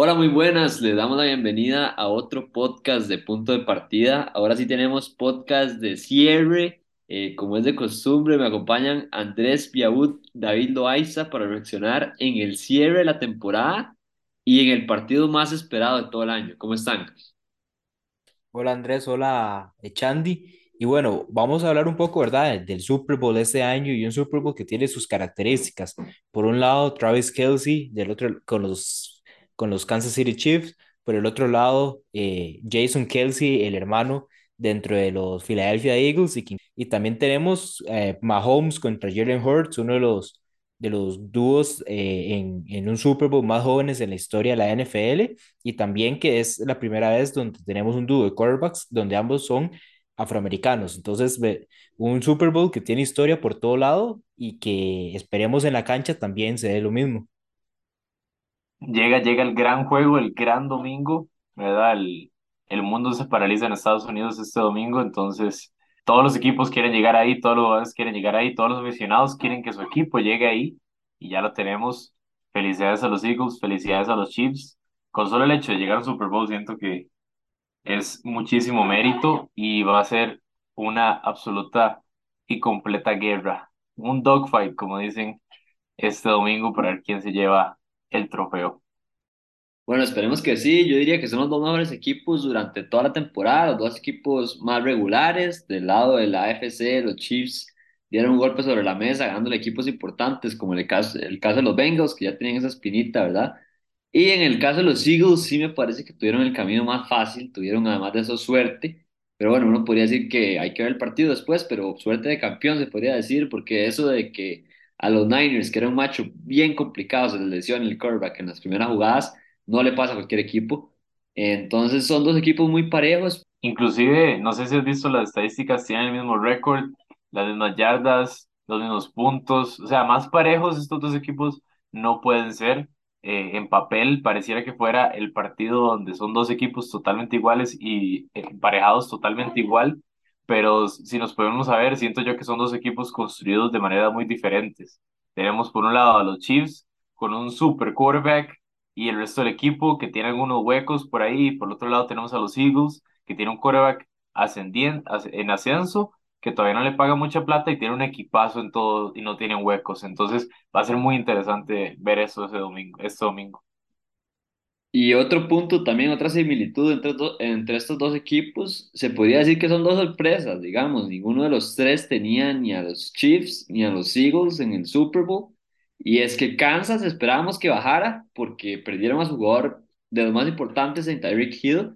Hola, muy buenas. Les damos la bienvenida a otro podcast de Punto de Partida. Ahora sí tenemos podcast de cierre. Eh, como es de costumbre, me acompañan Andrés Piaud, David Loaiza para reaccionar en el cierre de la temporada y en el partido más esperado de todo el año. ¿Cómo están? Hola Andrés, hola eh, Chandy. Y bueno, vamos a hablar un poco, ¿verdad?, del Super Bowl de este año y un Super Bowl que tiene sus características. Por un lado, Travis Kelce, del otro con los, con los Kansas City Chiefs. Por el otro lado, eh, Jason Kelce, el hermano, dentro de los Philadelphia Eagles. Y, también tenemos eh, Mahomes contra Jalen Hurts, uno de los, de los dúos eh, en, en un Super Bowl más jóvenes en la historia de la NFL y también que es la primera vez donde tenemos un dúo de quarterbacks donde ambos son afroamericanos. Entonces, un Super Bowl que tiene historia por todo lado y que esperemos en la cancha también se dé lo mismo. Llega, llega el gran juego, el gran domingo, ¿verdad? El, el mundo se paraliza en Estados Unidos este domingo, entonces todos los equipos quieren llegar ahí, todos los jugadores quieren llegar ahí, todos los aficionados quieren que su equipo llegue ahí y ya lo tenemos. Felicidades a los Eagles, felicidades a los Chiefs. Con solo el hecho de llegar a un Super Bowl, siento que es muchísimo mérito y va a ser una absoluta y completa guerra. Un dogfight, como dicen, este domingo para ver quién se lleva el trofeo. Bueno, esperemos que sí. Yo diría que son los dos mejores equipos durante toda la temporada, los dos equipos más regulares. Del lado de la AFC, los Chiefs dieron un golpe sobre la mesa, ganándole equipos importantes, como el caso, el caso de los Bengals, que ya tenían esa espinita, ¿verdad? Y en el caso de los Eagles, sí me parece que tuvieron el camino más fácil, tuvieron además de eso suerte. Pero bueno, uno podría decir que hay que ver el partido después, pero suerte de campeón se podría decir, porque eso de que a los Niners, que era un macho bien complicado, se les lesiona el quarterback en las primeras jugadas no le pasa a cualquier equipo. Entonces son dos equipos muy parejos. Inclusive, no sé si has visto las estadísticas, tienen el mismo récord, las mismas yardas, los mismos puntos, o sea, más parejos estos dos equipos no pueden ser. Eh, en papel pareciera que fuera el partido donde son dos equipos totalmente iguales y emparejados totalmente igual, pero si nos podemos a ver, siento yo que son dos equipos construidos de manera muy diferentes. Tenemos por un lado a los Chiefs con un super quarterback y el resto del equipo que tiene algunos huecos por ahí, y por otro lado tenemos a los Eagles que tiene un quarterback ascendiente, en ascenso, que todavía no le paga mucha plata y tiene un equipazo en todo y no tienen huecos. Entonces va a ser muy interesante ver eso ese domingo, este domingo. Y otro punto también, otra similitud entre, entre estos dos equipos, se podría decir que son dos sorpresas, digamos. Ninguno de los tres tenía ni a los Chiefs ni a los Eagles en el Super Bowl. Y es que Kansas esperábamos que bajara porque perdieron a su jugador de los más importantes en Tyreek Hill.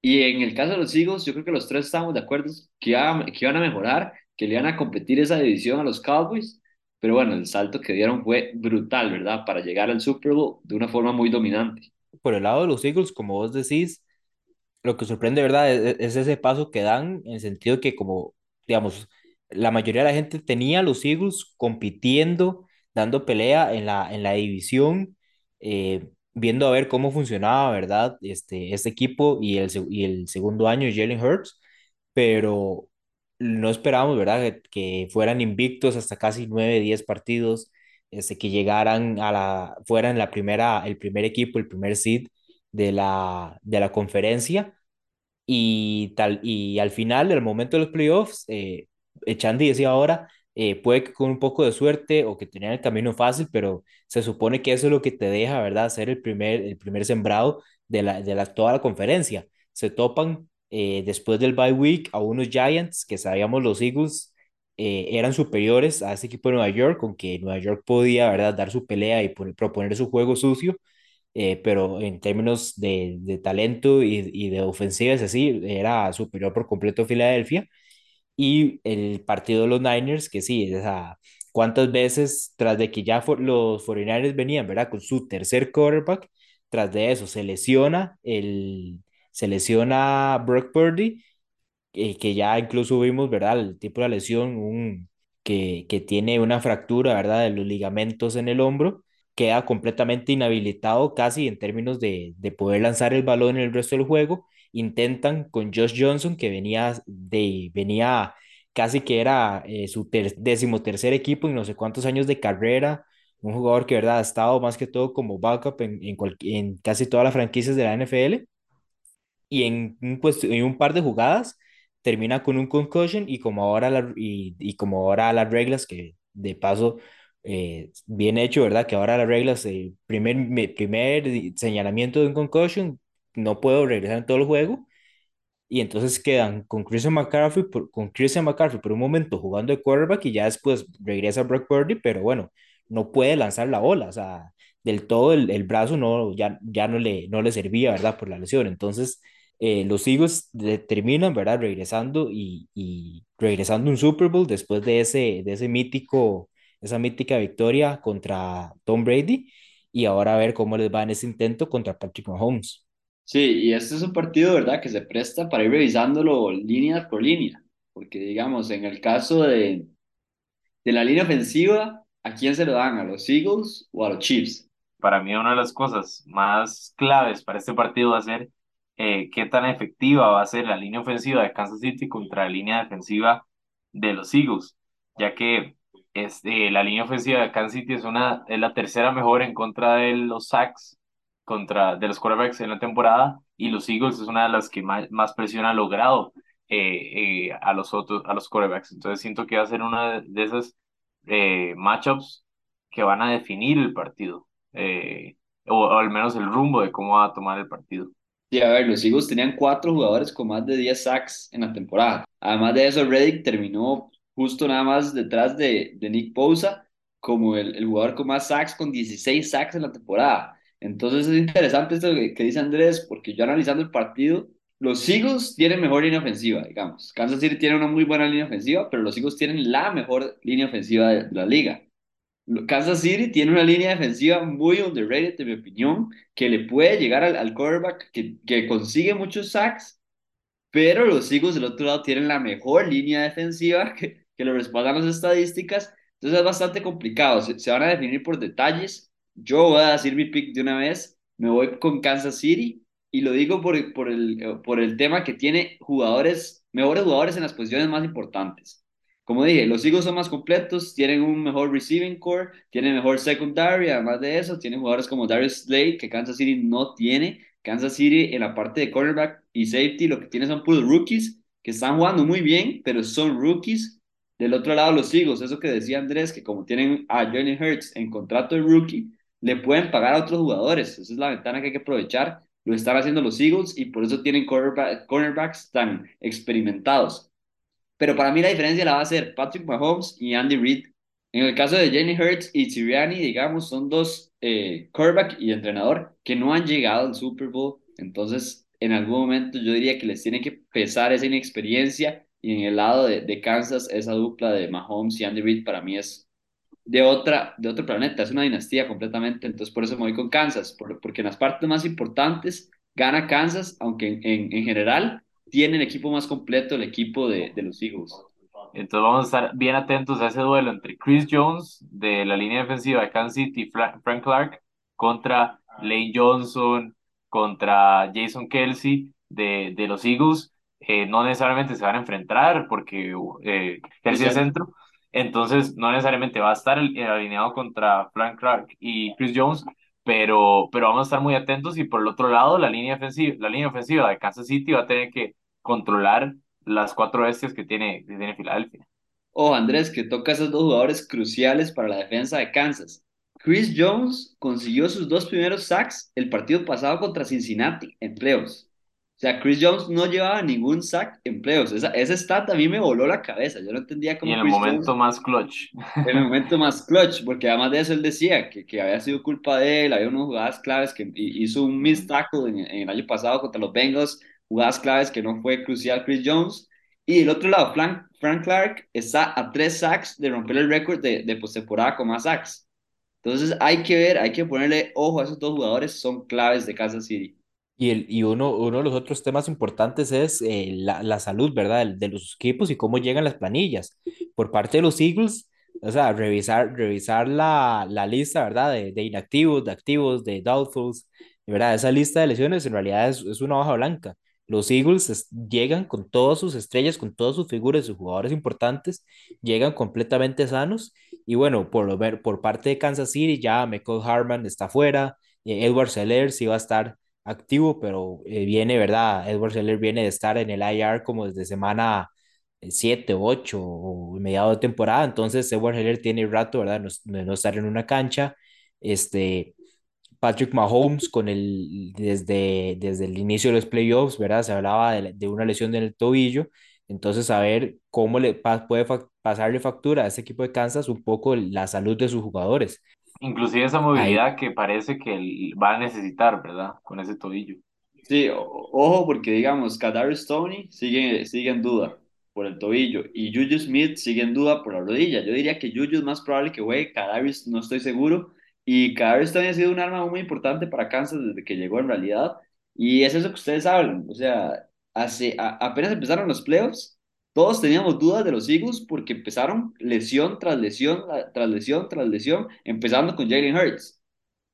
Y en el caso de los Eagles, yo creo que los tres estamos de acuerdo que, iba- que iban a mejorar, que le iban a competir esa división a los Cowboys. Pero bueno, el salto que dieron fue brutal, ¿verdad? Para llegar al Super Bowl de una forma muy dominante. Por el lado de los Eagles, como vos decís, lo que sorprende, ¿verdad? Es, es ese paso que dan en el sentido que como, digamos, la mayoría de la gente tenía los Eagles compitiendo, dando pelea en la, en la división, eh, viendo a ver cómo funcionaba, ¿verdad? Este, este equipo y el, y el segundo año, Jalen Hurts, pero no esperábamos, ¿verdad? Que, fueran invictos hasta casi nueve, diez partidos, este, que llegaran a la, fueran la primera, el primer equipo, el primer seed de la, de la conferencia y, tal, y al final, al momento de los playoffs, eh, Echandi decía ahora, eh, puede que con un poco de suerte o que tenían el camino fácil, pero se supone que eso es lo que te deja, ¿verdad? Ser el primer, el primer sembrado de, la, de la, toda la conferencia. Se topan eh, después del bye week a unos Giants que sabíamos los Eagles eh, eran superiores a ese equipo de Nueva York, aunque Nueva York podía, ¿verdad?, dar su pelea y proponer su juego sucio eh, pero en términos de, de talento y, y de ofensivas así, era superior por completo a Filadelfia. Y el partido de los Niners, que sí, o sea, cuántas veces tras de que ya for- los 49ers venían, ¿verdad? Con su tercer quarterback, tras de eso se lesiona el, se lesiona Brock Purdy, eh, que ya incluso vimos, ¿verdad? El tipo de la lesión, un, que, que tiene una fractura, ¿verdad? De los ligamentos en el hombro, queda completamente inhabilitado casi en términos de, de poder lanzar el balón en el resto del juego. Intentan con Josh Johnson, que venía, de, venía casi que era eh, su ter, decimotercer equipo en no sé cuántos años de carrera, un jugador que, ¿verdad? Ha estado más que todo como backup en, en, en casi todas las franquicias de la NFL y en un, cuest- en un par de jugadas termina con un concussion y como ahora, la- y, y como ahora las reglas que de paso eh, bien hecho, ¿verdad? Que ahora las reglas, el primer, me- primer señalamiento de un concussion, no puedo regresar en todo el juego y entonces quedan con Christian McCaffrey por, con Christian McCaffrey por un momento jugando de quarterback y ya después regresa Brock Purdy, pero bueno, no puede lanzar la bola, o sea, del todo el, el brazo no, ya, ya no le, no le servía, ¿verdad? Por la lesión. Entonces, eh, los Eagles de- terminan, ¿verdad? Regresando y, y regresando un Super Bowl después de ese, de ese mítico, esa mítica victoria contra Tom Brady y ahora a ver cómo les va en ese intento contra Patrick Mahomes. Sí, y este es un partido, ¿verdad?, que se presta para ir revisándolo línea por línea, porque digamos, en el caso de, de la línea ofensiva, ¿a quién se lo dan? ¿A los Eagles o a los Chiefs? Para mí una de las cosas más claves para este partido va a ser eh, qué tan efectiva va a ser la línea ofensiva de Kansas City contra la línea defensiva de los Eagles, ya que este, la línea ofensiva de Kansas City es, una, es la tercera mejor en contra de los sacks, contra, de los quarterbacks en la temporada, y los Eagles es una de las que más, más presión ha logrado eh, eh, a los otros, a los quarterbacks. Entonces siento que va a ser una de esas matchups que van a definir el partido o al menos el rumbo de cómo va a tomar el partido. Sí, a ver, los Eagles tenían cuatro jugadores con más de 10 sacks en la temporada. Además de eso, Reddick terminó justo nada más detrás de, de Nick Bosa como el, el jugador con más sacks, con 16 sacks en la temporada. Entonces es interesante esto que, que dice Andrés, porque yo analizando el partido, los Eagles tienen mejor línea ofensiva, digamos. Kansas City tiene una muy buena línea ofensiva, pero los Eagles tienen la mejor línea ofensiva de, de la liga. Kansas City tiene una línea defensiva muy underrated, en mi opinión, que le puede llegar al, al quarterback, que, que consigue muchos sacks, pero los Eagles del otro lado tienen la mejor línea defensiva que, que lo respaldan las estadísticas. Entonces es bastante complicado. Se, se van a definir por detalles. Yo voy a decir mi pick de una vez. Me voy con Kansas City y lo digo por, por, el, por el tema que tiene jugadores, mejores jugadores en las posiciones más importantes. Como dije, los Eagles son más completos, tienen un mejor receiving core, tienen mejor secondary, además de eso, tienen jugadores como Darius Slade, que Kansas City no tiene. Kansas City en la parte de cornerback y safety lo que tiene son puros rookies que están jugando muy bien, pero son rookies. Del otro lado, los Eagles, eso que decía Andrés, que como tienen a Jalen Hurts en contrato de rookie, le pueden pagar a otros jugadores. Esa es la ventana que hay que aprovechar. Lo están haciendo los Eagles y por eso tienen cornerback, cornerbacks tan experimentados. Pero para mí la diferencia la va a ser Patrick Mahomes y Andy Reid. En el caso de Jenny Hurts y Sirianni, digamos, son dos eh, quarterback y entrenador que no han llegado al Super Bowl. Entonces, en algún momento yo diría que les tiene que pesar esa inexperiencia. Y en el lado de, Kansas, esa dupla de Mahomes y Andy Reid para mí es de, otra, de otro planeta, es una dinastía completamente. Entonces, por eso me voy con Kansas, por, porque en las partes más importantes gana Kansas, aunque en, en general tiene el equipo más completo, el equipo de, de los Eagles. Entonces vamos a estar bien atentos a ese duelo entre Chris Jones de la línea defensiva de Kansas City, Fra Frank Clark, contra Lane Johnson, contra Jason Kelsey de, de los Eagles. Eh, no necesariamente se van a enfrentar porque eh, Kelsey es centro, entonces no necesariamente va a estar alineado contra Frank Clark y Chris Jones, pero, pero vamos a estar muy atentos y por el otro lado la línea ofensiva, la línea ofensiva de Kansas City va a tener que controlar las cuatro bestias que tiene, tiene Filadelfia. Oh, Andrés, que toca esos dos jugadores cruciales para la defensa de Kansas. Chris Jones consiguió sus dos primeros sacks el partido pasado contra Cincinnati en playoffs. O sea, Chris Jones no llevaba ningún sack en playoffs. Esa, esa stat a mí me voló la cabeza. Yo no entendía cómo Y en el momento Jones, más clutch. en el momento más clutch, porque además de eso él decía que, que había sido culpa de él, había unas jugadas claves que hizo un miss tackle en, en el año pasado contra los Bengals, jugadas claves que no fue crucial Chris Jones. Y del otro lado, Frank, Frank Clark está a tres sacks de romper el récord de, de postemporada con más sacks. Entonces hay que ver, hay que ponerle ojo a esos dos jugadores, son claves de Kansas City. Y, el, y uno, uno de los otros temas importantes es eh, la, la, salud, ¿verdad? De, de, los equipos y cómo llegan las planillas. Por parte de los Eagles, o sea, revisar, revisar la, la lista, ¿verdad? De, de, inactivos, de activos, de doubtfuls, ¿verdad? Esa lista de lesiones en realidad es, es una hoja blanca. los Eagles es- llegan con todas sus estrellas, con todas sus figuras, sus jugadores importantes, llegan completamente sanos. Y bueno, por, lo por parte de Kansas City, ya Michael Harman está fuera, eh, Edward Seller sí va a estar activo, pero eh, viene, ¿verdad? Edward Seller viene de estar en el IR como desde semana eh, 7, 8 o mediado de temporada, entonces Edward Seller tiene rato, ¿verdad? No, no estar en una cancha. Este, Patrick Mahomes con el, desde, desde el inicio de los playoffs, ¿verdad? Se hablaba de, de una lesión en el tobillo, entonces a ver cómo le pa- puede fa- pasarle factura a este equipo de Kansas un poco la salud de sus jugadores. Inclusive esa Ahí, movilidad que parece que él va a necesitar, ¿verdad? Con ese tobillo. Sí, ojo porque digamos, Kadarius Stoney sigue, sigue en duda por el tobillo y Juju Smith sigue en duda por la rodilla. Yo diría que Juju es más probable que juegue, Kadarius no estoy seguro y Kadarius Stoney ha sido un arma muy importante para Kansas desde que llegó en realidad y es eso que ustedes hablan, o sea, hace, a- apenas empezaron los playoffs, todos teníamos dudas de los Eagles porque empezaron lesión tras lesión, la- tras lesión, tras lesión, empezando con Jalen Hurts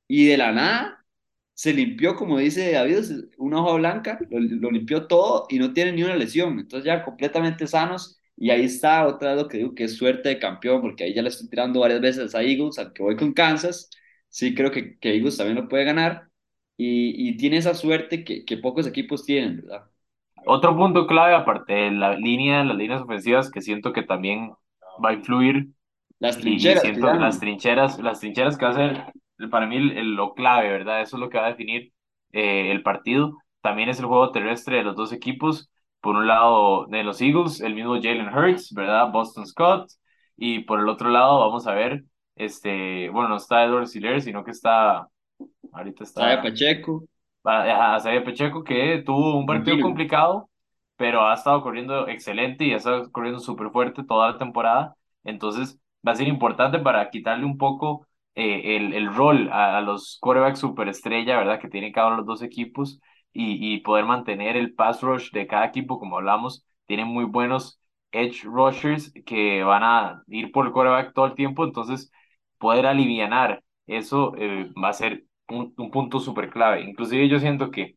y de la nada se limpió, como dice David, una hoja blanca, lo, limpió todo y no tiene ni una lesión. Entonces ya completamente sanos. Y ahí está otra vez lo que digo que es suerte de campeón, porque ahí ya le estoy tirando varias veces a Eagles, aunque voy con Kansas. Sí creo que, que Eagles también lo puede ganar. Y, y tiene esa suerte que, que pocos equipos tienen, ¿verdad? Otro punto clave, aparte de la línea, las líneas ofensivas, que siento que también va a influir Las trincheras siento las trincheras, las trincheras que va a ser para mí lo clave, ¿verdad? Eso es lo que va a definir eh, el partido. También es el juego terrestre de los dos equipos. Por un lado, de los Eagles, el mismo Jalen Hurts, ¿verdad? Boston Scott. Y por el otro lado, vamos a ver, este, bueno, no está Edward Helaire, sino que está, ahorita Sabe está Pacheco, a, a Xavier Pacheco, que tuvo un partido McKinnon. complicado, pero ha estado corriendo excelente y ha estado corriendo súper fuerte toda la temporada. Entonces, va a ser importante para quitarle un poco eh, el, el rol a, a los quarterbacks superestrella, ¿verdad? Que tienen cada uno de los dos equipos y, y poder mantener el pass rush de cada equipo, como hablamos. Tienen muy buenos edge rushers que van a ir por el quarterback todo el tiempo, entonces poder alivianar eso eh, va a ser un, un punto súper clave. Inclusive yo siento que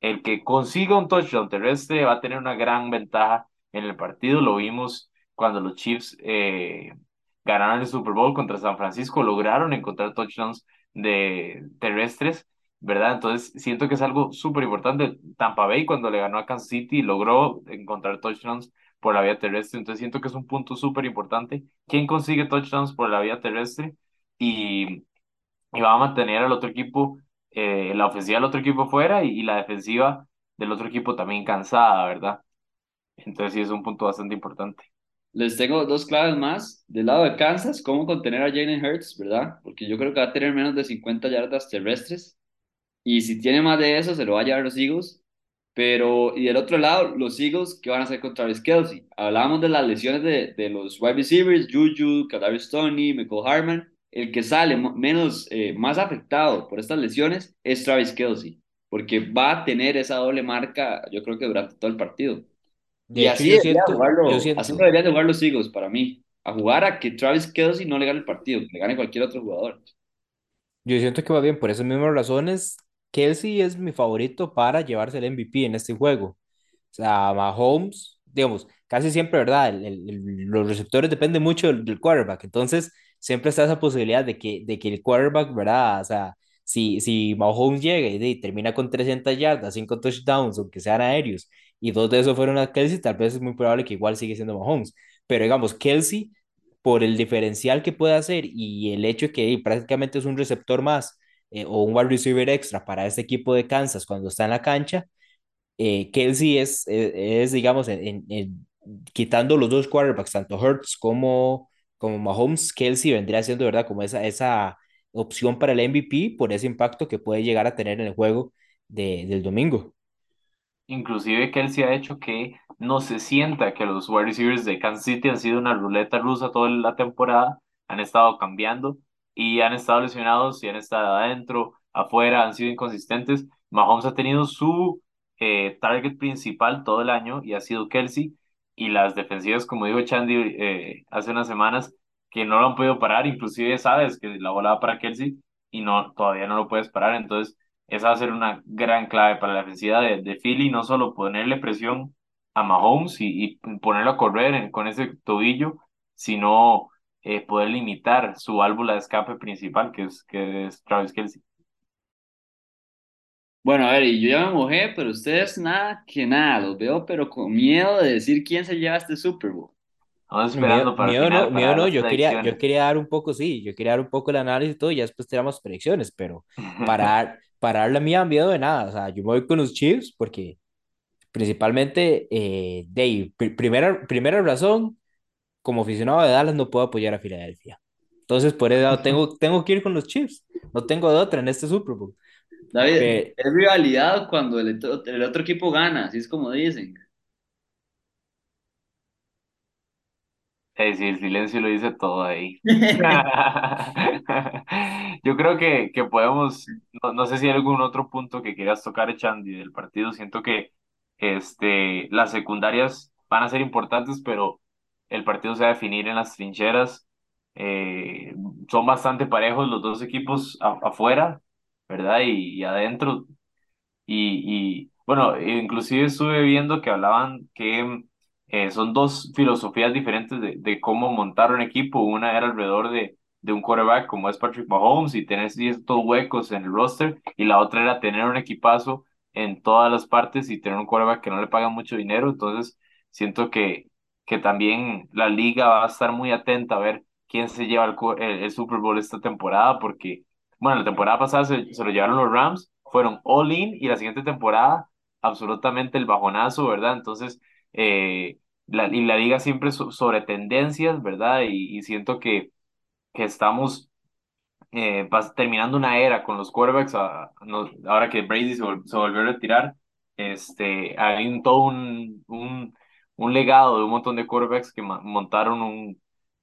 el que consiga un touchdown terrestre va a tener una gran ventaja en el partido. Lo vimos cuando los Chiefs eh, ganaron el Super Bowl contra San Francisco, lograron encontrar touchdowns de terrestres, ¿verdad? Entonces siento que es algo súper importante. Tampa Bay cuando le ganó a Kansas City logró encontrar touchdowns por la vía terrestre, entonces siento que es un punto súper importante. ¿Quién consigue touchdowns por la vía terrestre? Y y va a mantener al otro equipo, eh, la ofensiva del otro equipo fuera y, la defensiva del otro equipo también cansada, ¿verdad? Entonces sí es un punto bastante importante. Les tengo dos claves más. Del lado de Kansas, cómo contener a Jalen Hurts, ¿verdad? Porque yo creo que va a tener menos de 50 yardas terrestres. Y si tiene más de eso, se lo va a llevar los Eagles. Pero, y del otro lado, los Eagles, ¿qué van a hacer contra Travis Kelsey? Hablábamos de las lesiones de, de los wide receivers, Juju, Kadarius Stoney, Michael Harman. El que sale menos, eh, más afectado por estas lesiones es Travis Kelsey, porque va a tener esa doble marca, yo creo que durante todo el partido. de Y hecho, así yo siento, yo jugarlo, así siento, deberían de jugar los Eagles para mí, a jugar a que Travis Kelsey no le gane el partido, que le gane cualquier otro jugador. yo siento que va bien por esas mismas razones. Kelsey es mi favorito para llevarse el MVP en este juego. O sea, Mahomes, digamos, casi siempre, ¿verdad? El- el- los receptores dependen mucho del, del quarterback. Entonces, siempre está esa posibilidad de que, de que el quarterback, ¿verdad? O sea, si, si Mahomes llega y, de- termina con 300 yardas, 5 touchdowns, aunque sean aéreos, y dos de esos fueron a Kelsey, tal vez es muy probable que igual sigue siendo Mahomes. Pero digamos, Kelsey, por el diferencial que puede hacer y el hecho de que eh, prácticamente es un receptor más eh, o un wide receiver extra para este equipo de Kansas cuando está en la cancha eh, Kelsey es, es, es, digamos, en- en- quitando los dos quarterbacks, tanto Hurts como, como Mahomes, Kelsey vendría siendo, ¿verdad? Como esa, esa opción para el MVP por ese impacto que puede llegar a tener en el juego de, del domingo. Inclusive Kelsey ha hecho que no se sienta que los wide receivers de Kansas City han sido una ruleta rusa toda la temporada, han estado cambiando y han estado lesionados y han estado adentro, afuera, han sido inconsistentes. Mahomes ha tenido su eh, target principal todo el año y ha sido Kelsey y las defensivas, como dijo Chandy eh, hace unas semanas, que no lo han podido parar, inclusive sabes que la bola va para Kelsey y no, todavía no lo puedes parar, entonces esa va a ser una gran clave para la defensiva de, de Philly, no solo ponerle presión a Mahomes y, y ponerlo a correr con ese tobillo, sino eh, poder limitar su válvula de escape principal, que es, que es Travis Kelce. Bueno, a ver, y yo ya me mojé, pero ustedes nada que nada, los veo, pero con miedo de decir quién se lleva este Super Bowl. Estamos Miedo, para miedo no, para miedo no, yo quería, yo quería dar un poco, sí, yo quería dar un poco el análisis y todo, y ya después tiramos predicciones, pero para, para dar la mía, miedo de nada, o sea, yo me voy con los Chiefs porque principalmente, eh, de ahí, primera, primera razón, como aficionado de Dallas no puedo apoyar a Filadelfia. Entonces, por eso tengo, tengo que ir con los Chiefs. No tengo de otra en este Super Bowl. David, es rivalidad cuando el, otro- el otro equipo gana, así es como dicen. Eh, sí, el silencio lo dice todo ahí. Yo creo que, que podemos, no, no sé si hay algún otro punto que quieras tocar, Chandy, del partido. Siento que este, las secundarias van a ser importantes, pero el partido se va a definir en las trincheras. Eh, son bastante parejos los dos equipos a- afuera, ¿verdad? Y, y adentro y, y, bueno, inclusive estuve viendo que hablaban que eh, son dos filosofías diferentes de, de cómo montar un equipo. Una era alrededor de, de un quarterback como es Patrick Mahomes y tener ciertos huecos en el roster, y la otra era tener un equipazo en todas las partes y tener un quarterback que no le paga mucho dinero. Entonces, siento que, que también la liga va a estar muy atenta a ver quién se lleva el, el, el Super Bowl esta temporada, porque, bueno, la temporada pasada se, se lo llevaron los Rams fueron all in y la siguiente temporada absolutamente el bajonazo, ¿verdad? Entonces, eh, la, y la liga siempre so- sobre tendencias, ¿verdad? Y, siento que, que estamos eh, terminando una era con los quarterbacks, ahora que Brady se, vol- se volvió a retirar, este, hay un, todo un, un, un legado de un montón de quarterbacks que montaron un,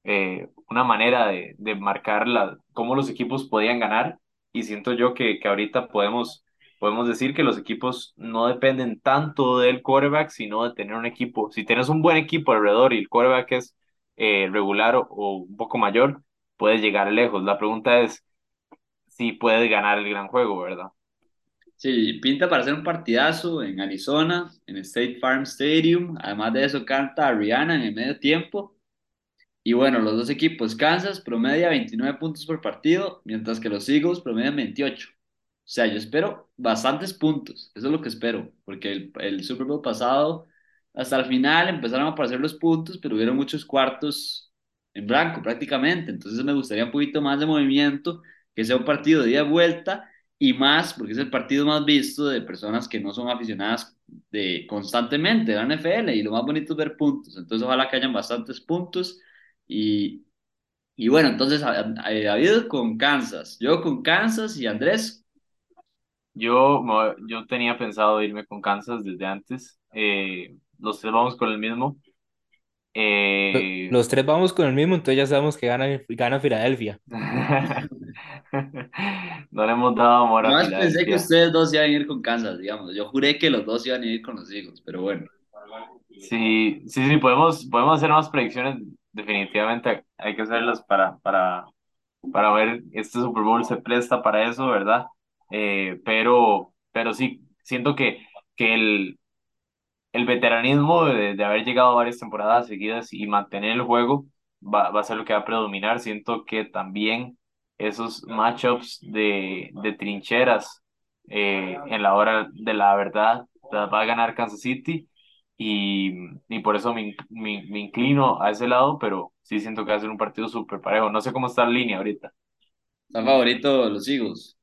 eh, una manera de, de marcar la, cómo los equipos podían ganar y siento yo que, que ahorita podemos, podemos decir que los equipos no dependen tanto del quarterback, sino de tener un equipo. Si tienes un buen equipo alrededor y el quarterback es eh, regular o, o un poco mayor, puedes llegar lejos. La pregunta es si puedes ganar el gran juego, ¿verdad? Sí, pinta para hacer un partidazo en Arizona, en State Farm Stadium. Además de eso, canta Rihanna en el medio tiempo. Y bueno, los dos equipos, Kansas promedia 29 puntos por partido, mientras que los Eagles promedian 28. O sea, yo espero bastantes puntos, eso es lo que espero, porque el, el Super Bowl pasado, hasta el final empezaron a aparecer los puntos, pero hubieron muchos cuartos en blanco prácticamente. Entonces me gustaría un poquito más de movimiento, que sea un partido de ida y vuelta y más, porque es el partido más visto de personas que no son aficionadas de constantemente de la NFL y lo más bonito es ver puntos. Entonces ojalá que hayan bastantes puntos y, y bueno, entonces a- David con Kansas, yo con Kansas y Andrés. Yo, me- yo tenía pensado irme con Kansas desde antes. Eh, los tres vamos con el mismo. Eh, los tres vamos con el mismo, entonces ya sabemos que gana, gana Filadelfia. no le hemos dado amor a Más pensé que Filadelfia. ustedes dos iban a ir con Kansas, digamos. Yo juré que los dos iban a ir con los Eagles, pero bueno. Sí, sí, sí, podemos, podemos hacer más predicciones. Definitivamente hay que hacerlas para, para, para ver, este Super Bowl se presta para eso, ¿verdad? Eh, pero, pero sí, siento que, que el, el veteranismo de, de haber llegado varias temporadas seguidas y mantener el juego va, va a ser lo que va a predominar. Siento que también esos matchups de, de trincheras eh, en la hora de la verdad va a ganar Kansas City y, y por eso me, me, me inclino a ese lado, pero sí siento que va a ser un partido súper parejo. No sé cómo está la línea ahorita. Está favorito los Eagles.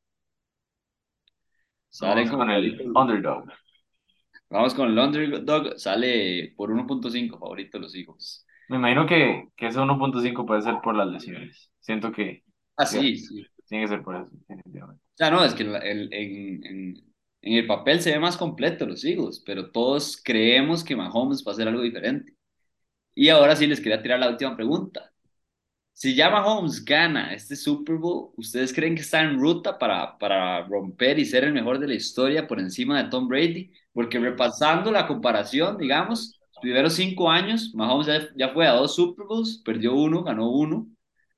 Sale con el underdog. Vamos con el underdog. Sale por 1.5 favorito los Eagles. Me imagino que, que ese 1.5 puede ser por las lesiones. Siento que, Ah, que sí, tiene que ser por eso, definitivamente. Sea, no, es que el- el- en, en, en el papel se ve más completo los Eagles, pero todos creemos que Mahomes va a hacer algo diferente. Y ahora sí les quería tirar la última pregunta. Si ya Mahomes gana este Super Bowl, ¿ustedes creen que está en ruta para, para romper y ser el mejor de la historia por encima de Tom Brady? Porque repasando la comparación, digamos, primeros cinco años, Mahomes ya, ya fue a dos Super Bowls, perdió uno, ganó uno.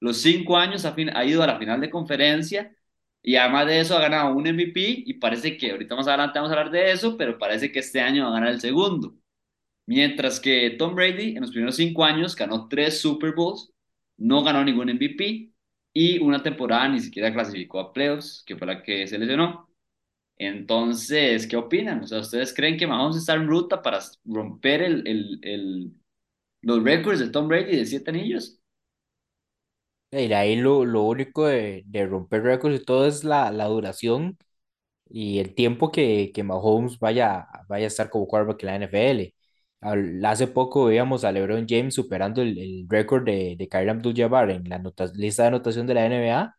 Los cinco años ha ido a la final de conferencia Y además de eso ha ganado un MVP y parece que ahorita más adelante vamos a hablar de eso, pero parece que este año va a ganar el segundo. Mientras que Tom Brady en los primeros cinco años ganó tres Super Bowls, no ganó ningún MVP y una temporada ni siquiera clasificó a playoffs, que fue la que se lesionó. Entonces, ¿qué opinan? O sea, ¿ustedes creen que Mahomes está en ruta para romper el, el, el, los récords de Tom Brady de siete anillos? Y ahí lo, lo único de, de romper récords y todo es la, la duración y el tiempo que, que Mahomes vaya, vaya a estar como quarterback en la NFL. Al- Hace poco veíamos a LeBron James superando el, el récord de, de Kareem Abdul-Jabbar en la nota- lista de anotación de la NBA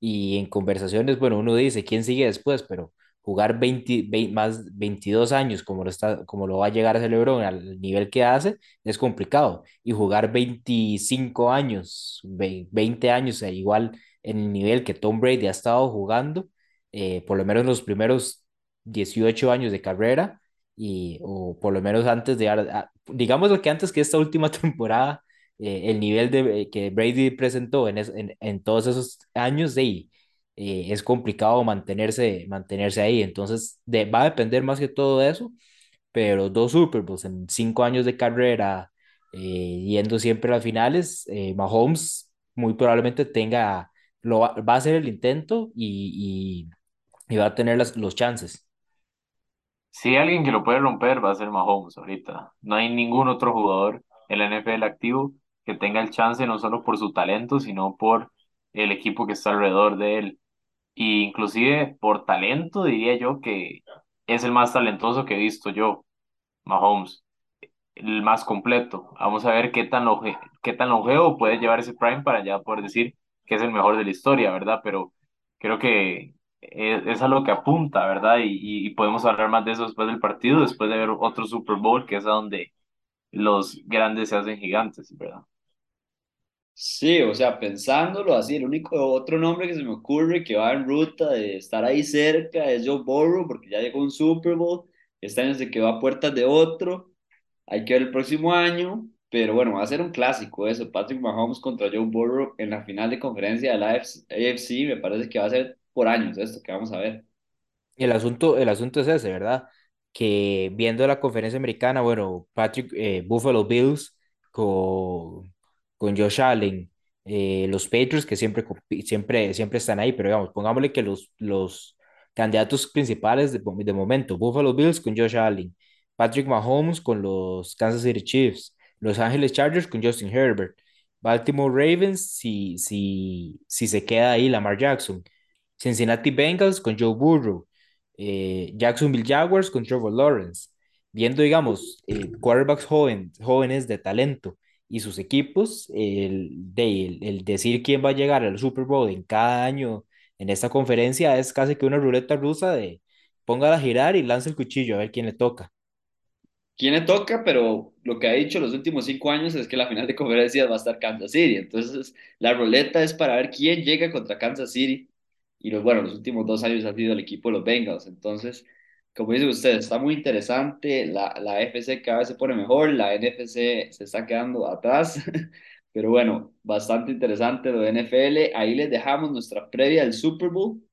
y en conversaciones, bueno, uno dice, ¿quién sigue después? Pero jugar 20 vein- más 22 años como lo, está, como lo va a llegar a LeBron al nivel que hace, es complicado. Y jugar 25 años, ve- 20 años, igual en el nivel que Tom Brady ha estado jugando, eh, por lo menos los primeros 18 años de carrera, y, o por lo menos antes de, digamos lo que antes que esta última temporada eh, el nivel de, eh, que Brady presentó en, en, en todos esos años, de, ahí, eh, es complicado mantenerse, mantenerse ahí. Entonces, de, va a depender más que todo de eso, pero dos Super Bowls en cinco años de carrera, eh, yendo siempre a las finales, eh, Mahomes muy probablemente tenga, lo va, a hacer el intento y, y, y va a tener las, los chances. Si hay alguien que lo puede romper, va a ser Mahomes ahorita. No hay ningún otro jugador en la NFL activo que tenga el chance no solo por su talento, sino por el equipo que está alrededor de él. Y inclusive por talento diría yo que es el más talentoso que he visto yo, Mahomes, el más completo. Vamos a ver qué tan longe- qué tan longevo puede llevar ese prime para ya poder decir que es el mejor de la historia, ¿verdad? Pero creo que es, a lo que apunta, ¿verdad? Y, y podemos hablar más de eso después del partido, después de ver otro Super Bowl, que es a donde los grandes se hacen gigantes, ¿verdad? Sí, o sea, pensándolo así, el único otro nombre que se me ocurre que va en ruta de estar ahí cerca es Joe Burrow, porque ya llegó un Super Bowl, este año se quedó a puertas de otro, hay que ver el próximo año, pero bueno, va a ser un clásico eso, Patrick Mahomes contra Joe Burrow en la final de conferencia de la AFC, me parece que va a ser por años esto que vamos a ver. El asunto, el asunto es ese, ¿verdad? Que viendo la conferencia americana, bueno, Patrick, eh, Buffalo Bills con, con Josh Allen, eh, los Patriots que siempre, siempre, siempre están ahí, pero digamos, pongámosle que los, los candidatos principales de, de momento, Buffalo Bills con Josh Allen, Patrick Mahomes con los Kansas City Chiefs, Los Angeles Chargers con Justin Herbert, Baltimore Ravens si, si, si se queda ahí Lamar Jackson, Cincinnati Bengals con Joe Burrow eh, Jacksonville Jaguars con Trevor Lawrence, viendo, digamos, eh, quarterbacks jóvenes de talento y sus equipos, el, el, decir quién va a llegar al Super Bowl en cada año en esta conferencia es casi que una ruleta rusa de póngala a girar y lanza el cuchillo a ver quién le toca. quién le toca, pero lo que ha dicho los últimos cinco años es que la final de conferencias va a estar Kansas City. Entonces, la ruleta es para ver quién llega contra Kansas City. Y los, bueno, los últimos dos años ha sido el equipo de los Bengals. Entonces, como dice usted, está muy interesante. La, la FC cada vez se pone mejor, la NFC se está quedando atrás. Pero bueno, bastante interesante lo de NFL. Ahí les dejamos nuestra previa del Super Bowl.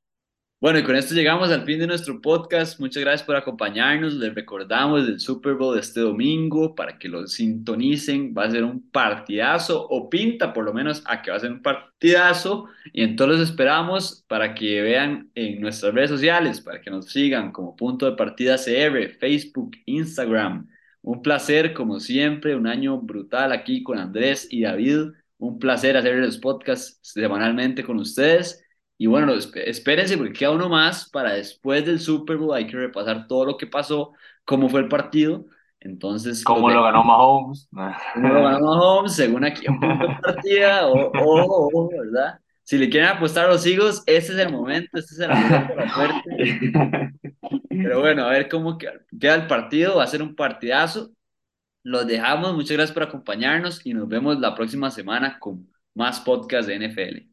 Bueno, y con esto llegamos al fin de nuestro podcast. Muchas gracias por acompañarnos. Les recordamos del Super Bowl de este domingo para que lo sintonicen. Va a ser un partidazo o pinta por lo menos a que va a ser un partidazo. Y entonces esperamos para que vean en nuestras redes sociales, para que nos sigan como punto de partida CR, Facebook, Instagram. Un placer, como siempre, un año brutal aquí con Andrés y David. Un placer hacer los podcasts semanalmente con ustedes. Y bueno, esp- espérense porque queda uno más para después del Super Bowl. Hay que repasar todo lo que pasó, cómo fue el partido. Entonces, los ¿Cómo lo ganó. Mahomes? Cómo lo ganó Mahomes, según aquí partida. o- ojo, ¿verdad? Si le quieren apostar a los higos, este es el momento, este es el amuleto de la suerte. Pero bueno, a ver cómo queda queda el partido. Va a ser un partidazo. Los dejamos. Muchas gracias por acompañarnos y nos vemos la próxima semana con más podcast de NFL.